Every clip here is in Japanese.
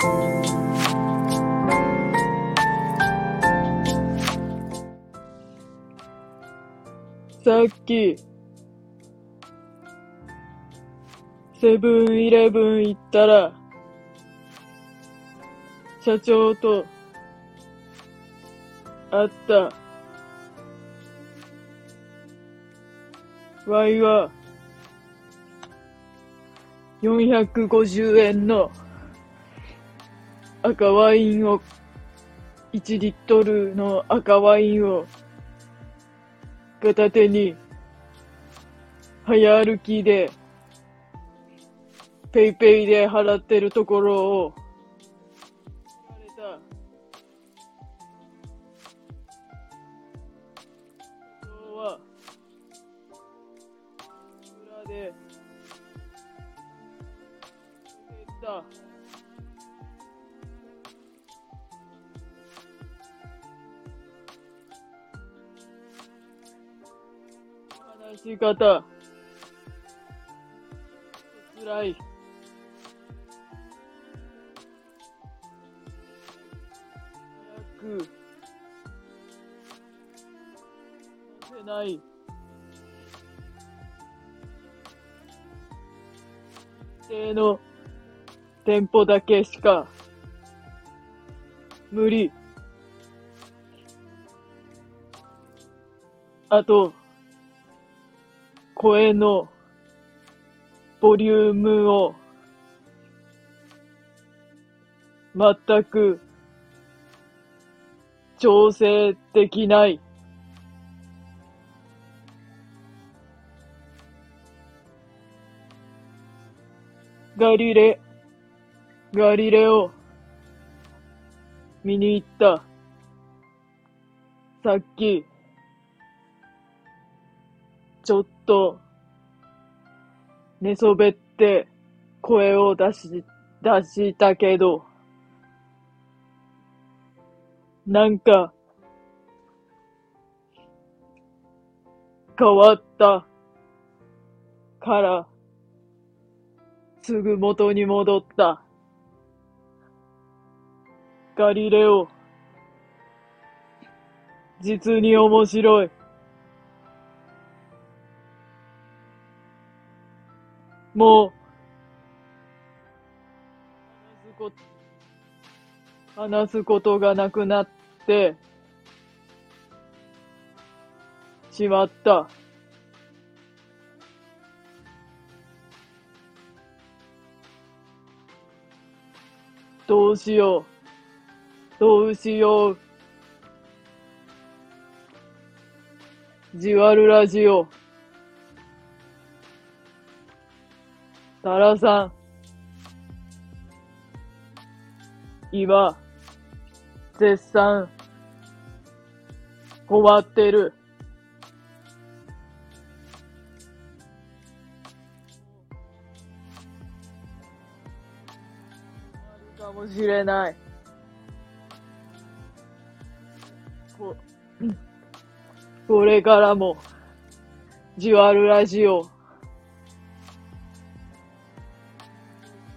さっき、セブンイレブン行ったら、社長と会った。ワイは、450円の赤ワインを、1リットルの赤ワインを片手に、早歩きで、ペイペイで払ってるところを、言われた。今日は、裏で、出てった。話し方。辛い。早く。させない。指定の店舗だけしか無理。あと、声のボリュームを全く調整できない。ガリレ、ガリレオ、見に行った。さっき、ちょっと、寝そべって声を出し、出したけど、なんか、変わったから、すぐ元に戻った。ガリレオ、実に面白い。もう、話すこと、話すことがなくなって、しまった。どうしよう。どうしよう。じわるラジオ。タラさん。今、絶賛、困ってる。あるかもしれない。こ、これからも、じわるラジオ。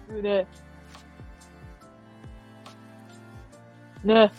ね。ね。